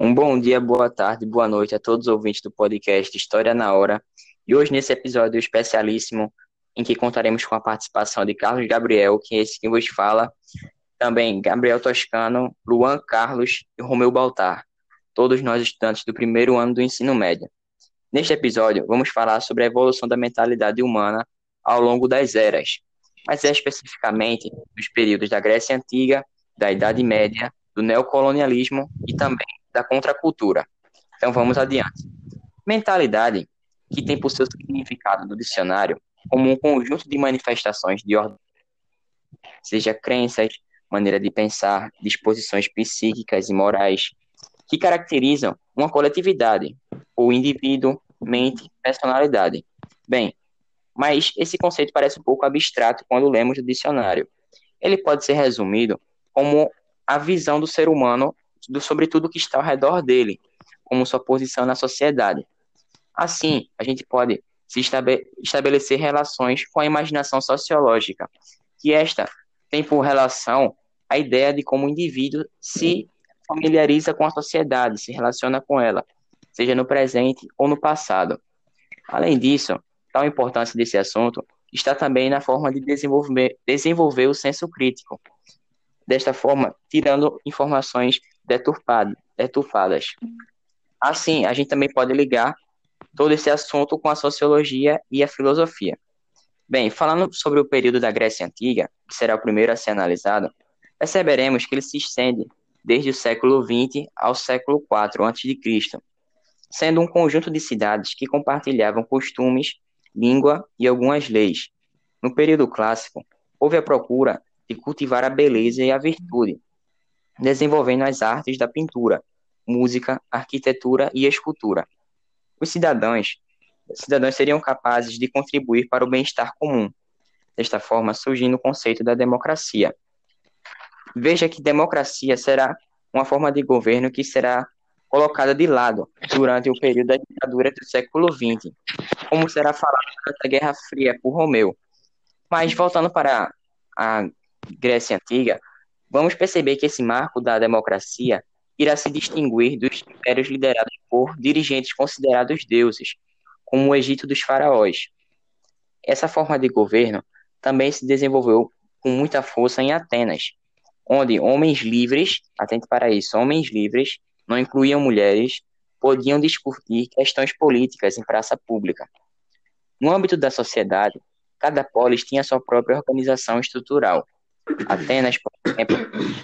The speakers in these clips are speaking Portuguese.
Um bom dia, boa tarde, boa noite a todos os ouvintes do podcast História na Hora. E hoje, nesse episódio especialíssimo, em que contaremos com a participação de Carlos Gabriel, que é esse que vos fala, também Gabriel Toscano, Luan Carlos e Romeu Baltar, todos nós estudantes do primeiro ano do ensino médio. Neste episódio, vamos falar sobre a evolução da mentalidade humana ao longo das eras, mas é especificamente dos períodos da Grécia Antiga, da Idade Média, do neocolonialismo e também da contracultura. Então vamos adiante. Mentalidade, que tem por seu significado no dicionário como um conjunto de manifestações de ordem, seja crenças, maneira de pensar, disposições psíquicas e morais, que caracterizam uma coletividade, ou indivíduo, mente, personalidade. Bem, mas esse conceito parece um pouco abstrato quando lemos o dicionário. Ele pode ser resumido como a visão do ser humano do, sobre tudo que está ao redor dele, como sua posição na sociedade. Assim, a gente pode se estabelecer relações com a imaginação sociológica, que esta tem por relação a ideia de como o indivíduo se familiariza com a sociedade, se relaciona com ela, seja no presente ou no passado. Além disso, tal importância desse assunto está também na forma de desenvolver, desenvolver o senso crítico, desta forma, tirando informações deturpadas. Assim, a gente também pode ligar todo esse assunto com a sociologia e a filosofia. Bem, falando sobre o período da Grécia Antiga, que será o primeiro a ser analisado, perceberemos que ele se estende desde o século XX ao século IV a.C., sendo um conjunto de cidades que compartilhavam costumes, língua e algumas leis. No período clássico, houve a procura de cultivar a beleza e a virtude, desenvolvendo as artes da pintura, música, arquitetura e escultura. Os cidadãos, os cidadãos seriam capazes de contribuir para o bem-estar comum. Desta forma, surgindo o conceito da democracia. Veja que democracia será uma forma de governo que será colocada de lado durante o período da ditadura do século XX, como será falado durante a Guerra Fria por Romeu. Mas voltando para a Grécia Antiga, vamos perceber que esse marco da democracia irá se distinguir dos impérios liderados por dirigentes considerados deuses, como o Egito dos faraós. Essa forma de governo também se desenvolveu com muita força em Atenas, onde homens livres, atente para isso, homens livres, não incluíam mulheres, podiam discutir questões políticas em praça pública. No âmbito da sociedade, cada polis tinha sua própria organização estrutural, Atenas, exemplo,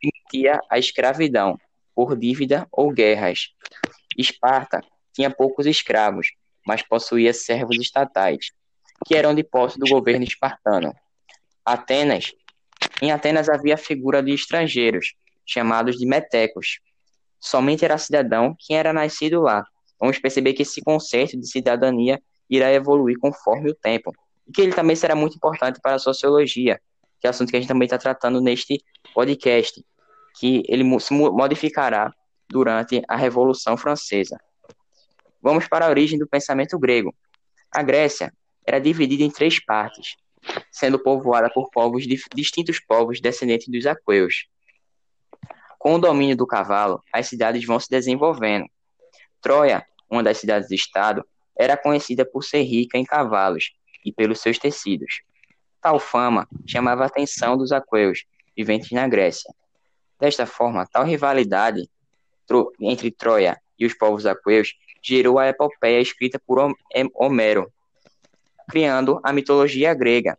permitia a escravidão por dívida ou guerras. Esparta tinha poucos escravos, mas possuía servos estatais, que eram de posse do governo espartano. Atenas, em Atenas havia a figura de estrangeiros, chamados de metecos. Somente era cidadão quem era nascido lá. Vamos perceber que esse conceito de cidadania irá evoluir conforme o tempo, e que ele também será muito importante para a sociologia, que é assunto que a gente também está tratando neste podcast, que ele se modificará durante a Revolução Francesa. Vamos para a origem do pensamento grego. A Grécia era dividida em três partes, sendo povoada por povos distintos povos descendentes dos aqueus. Com o domínio do cavalo, as cidades vão se desenvolvendo. Troia, uma das cidades-estado, era conhecida por ser rica em cavalos e pelos seus tecidos. Tal fama chamava a atenção dos aqueus, viventes na Grécia. Desta forma, tal rivalidade entre Troia e os povos aqueus gerou a epopeia escrita por Homero, criando a mitologia grega,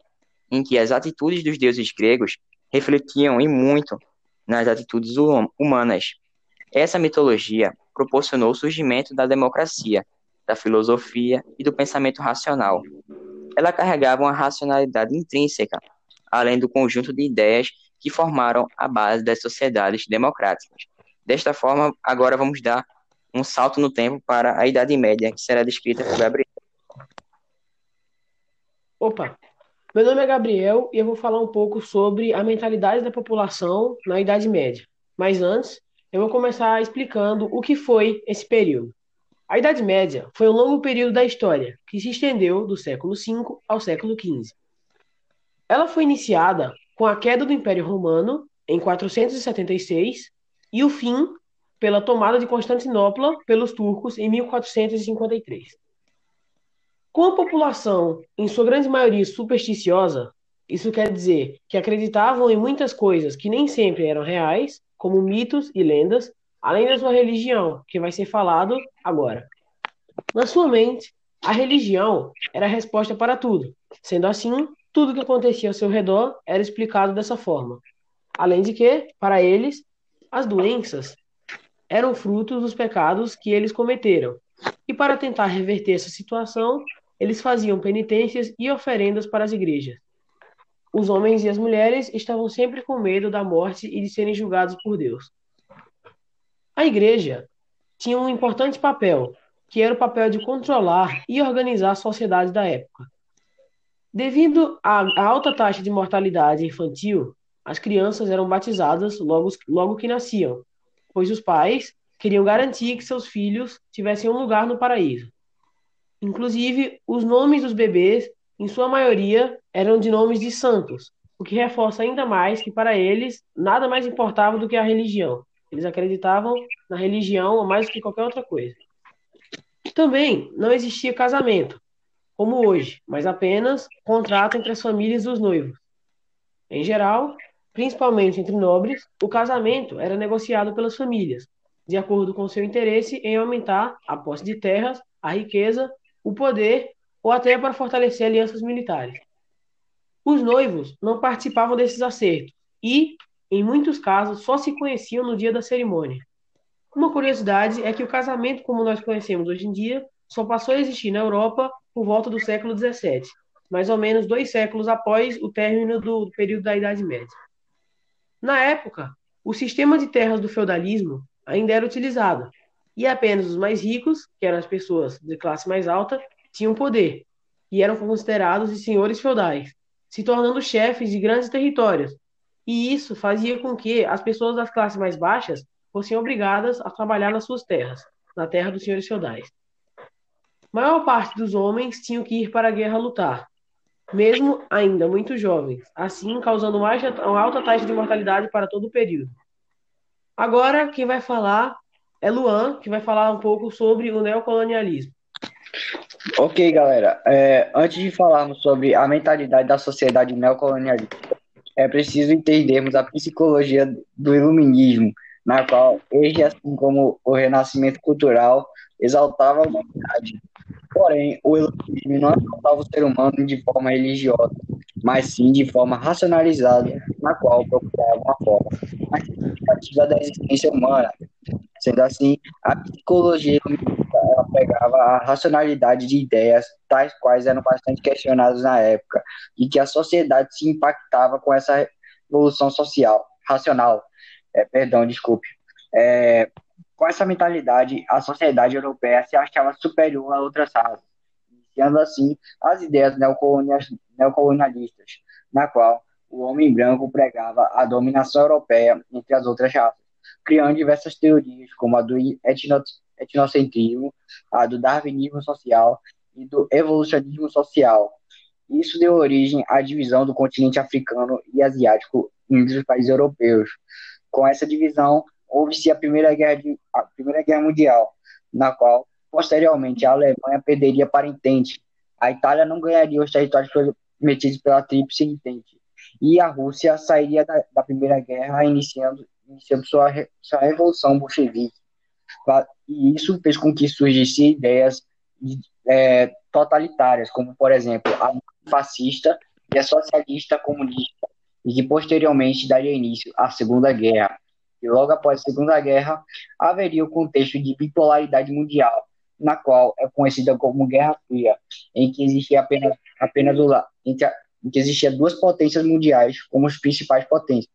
em que as atitudes dos deuses gregos refletiam e muito nas atitudes humanas. Essa mitologia proporcionou o surgimento da democracia, da filosofia e do pensamento racional, ela carregava uma racionalidade intrínseca, além do conjunto de ideias que formaram a base das sociedades democráticas. Desta forma, agora vamos dar um salto no tempo para a Idade Média, que será descrita por Gabriel. Opa, meu nome é Gabriel e eu vou falar um pouco sobre a mentalidade da população na Idade Média. Mas antes, eu vou começar explicando o que foi esse período. A Idade Média foi um longo período da história, que se estendeu do século V ao século XV. Ela foi iniciada com a queda do Império Romano em 476 e o fim pela tomada de Constantinopla pelos turcos em 1453. Com a população, em sua grande maioria, supersticiosa, isso quer dizer que acreditavam em muitas coisas que nem sempre eram reais, como mitos e lendas, além da sua religião, que vai ser falado agora. Na sua mente, a religião era a resposta para tudo. Sendo assim, tudo que acontecia ao seu redor era explicado dessa forma. Além de que, para eles, as doenças eram frutos dos pecados que eles cometeram. E para tentar reverter essa situação, eles faziam penitências e oferendas para as igrejas. Os homens e as mulheres estavam sempre com medo da morte e de serem julgados por Deus. A igreja tinha um importante papel, que era o papel de controlar e organizar a sociedade da época. Devido à alta taxa de mortalidade infantil, as crianças eram batizadas logo, logo que nasciam, pois os pais queriam garantir que seus filhos tivessem um lugar no paraíso. Inclusive, os nomes dos bebês, em sua maioria, eram de nomes de santos, o que reforça ainda mais que para eles nada mais importava do que a religião. Eles acreditavam na religião mais do que qualquer outra coisa. Também não existia casamento, como hoje, mas apenas contrato entre as famílias dos noivos. Em geral, principalmente entre nobres, o casamento era negociado pelas famílias, de acordo com seu interesse em aumentar a posse de terras, a riqueza, o poder ou até para fortalecer alianças militares. Os noivos não participavam desses acertos e, em muitos casos, só se conheciam no dia da cerimônia. Uma curiosidade é que o casamento, como nós conhecemos hoje em dia, só passou a existir na Europa por volta do século XVII, mais ou menos dois séculos após o término do período da Idade Média. Na época, o sistema de terras do feudalismo ainda era utilizado, e apenas os mais ricos, que eram as pessoas de classe mais alta, tinham poder, e eram considerados de senhores feudais, se tornando chefes de grandes territórios. E isso fazia com que as pessoas das classes mais baixas fossem obrigadas a trabalhar nas suas terras, na terra dos senhores feudais. Maior parte dos homens tinham que ir para a guerra lutar, mesmo ainda muito jovens, assim causando uma alta taxa de mortalidade para todo o período. Agora, quem vai falar é Luan, que vai falar um pouco sobre o neocolonialismo. Ok, galera. É, antes de falarmos sobre a mentalidade da sociedade neocolonialista, é preciso entendermos a psicologia do iluminismo, na qual ele, assim como o renascimento cultural, exaltava a humanidade. Porém, o iluminismo não exaltava o ser humano de forma religiosa, mas sim de forma racionalizada, na qual procurava uma forma mais significativa da existência humana. Sendo assim, a psicologia ela pegava a racionalidade de ideias, tais quais eram bastante questionadas na época, e que a sociedade se impactava com essa evolução social, racional, é, perdão, desculpe. É, com essa mentalidade, a sociedade europeia se achava superior a outras raças, iniciando assim as ideias neocolonialistas, na qual o homem branco pregava a dominação europeia entre as outras raças, criando diversas teorias, como a do etnocentrismo, a do darwinismo social e do evolucionismo social. Isso deu origem à divisão do continente africano e asiático entre os países europeus. Com essa divisão, houve-se a Primeira Guerra, a Primeira Guerra Mundial, na qual, posteriormente, a Alemanha perderia para Entente, a Itália não ganharia os territórios prometidos pela Tríplice Entente, e a Rússia sairia da, da Primeira Guerra, iniciando, iniciando sua, sua Revolução Bolchevique. E isso fez com que surgissem ideias é, totalitárias, como, por exemplo, a fascista e a socialista comunista, e que posteriormente daria início à Segunda Guerra. E logo após a Segunda Guerra, haveria o contexto de bipolaridade mundial, na qual é conhecida como Guerra Fria, em que existia apenas, apenas o, em em que existia duas potências mundiais como as principais potências,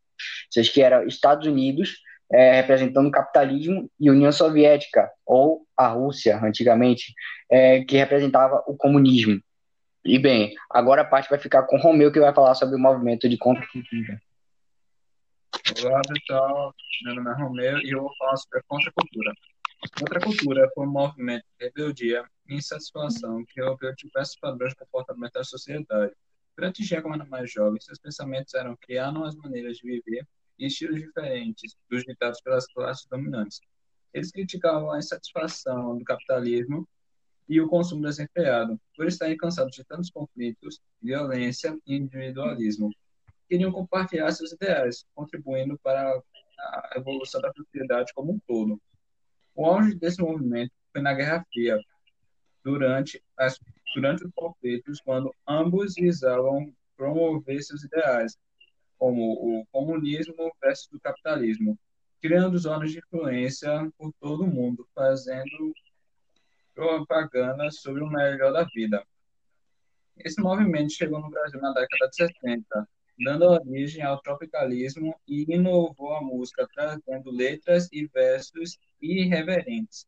que eram Estados Unidos, é, representando o capitalismo, e União Soviética, ou a Rússia, antigamente, é, que representava o comunismo. E bem, agora a parte vai ficar com o Romeu, que vai falar sobre o movimento de contracultura. Olá, pessoal. Meu nome é Romeu e eu vou falar sobre a contracultura. Contracultura foi um movimento de rebeldia e insatisfação que rompeu diversos padrões de comportamento da sociedade. Durante já quando mais jovem, seus pensamentos eram criar novas maneiras de viver e estilos diferentes dos ditados pelas classes dominantes. Eles criticavam a insatisfação do capitalismo e o consumo desenfreado, por estarem cansados de tantos conflitos, violência e individualismo. Queriam compartilhar seus ideais, contribuindo para a evolução da sociedade como um todo. O auge desse movimento foi na Guerra Fria, durante, as, durante os conflitos, quando ambos visavam promover seus ideais, como o comunismo versus o capitalismo, criando zonas de influência por todo o mundo, fazendo propaganda sobre o melhor da vida. Esse movimento chegou no Brasil na década de 70, dando origem ao tropicalismo e inovou a música, trazendo letras e versos irreverentes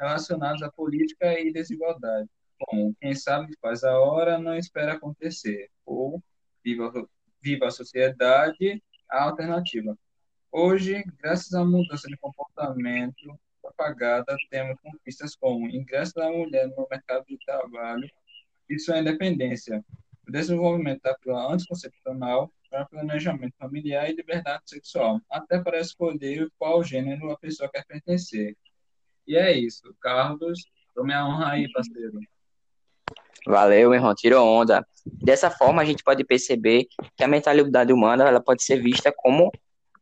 relacionados à política e desigualdade, como quem sabe faz a hora, não espera acontecer, ou viva, viva a sociedade, a alternativa. Hoje, graças à mudança de comportamento propagada, temos conquistas como ingresso da mulher no mercado de trabalho e sua independência, o desenvolvimento da pílula anticoncepcional para planejamento familiar e liberdade sexual, até para escolher qual gênero a pessoa quer pertencer. E é isso. Carlos, tome a honra aí, parceiro. Valeu, meu irmão, tirou onda. Dessa forma, a gente pode perceber que a mentalidade humana ela pode ser vista como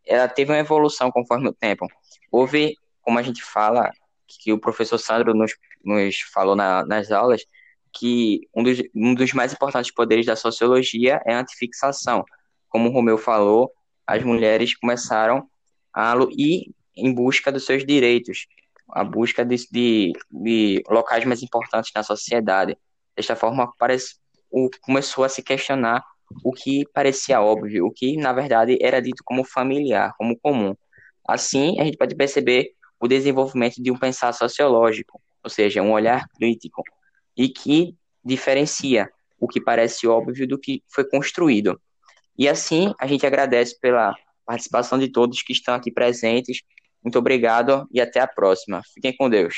ela teve uma evolução conforme o tempo. Houve, como a gente fala, que o professor Sandro nos, nos falou na, nas aulas, que um dos, um dos mais importantes poderes da sociologia é a antifixação. Como o Romeu falou, as mulheres começaram a ir em busca dos seus direitos, a busca de, de, de locais mais importantes na sociedade. Desta forma, parece, o, começou a se questionar o que parecia óbvio, o que, na verdade, era dito como familiar, como comum. Assim, a gente pode perceber o desenvolvimento de um pensar sociológico, ou seja, um olhar crítico, e que diferencia o que parece óbvio do que foi construído. E assim, a gente agradece pela participação de todos que estão aqui presentes. Muito obrigado e até a próxima. Fiquem com Deus.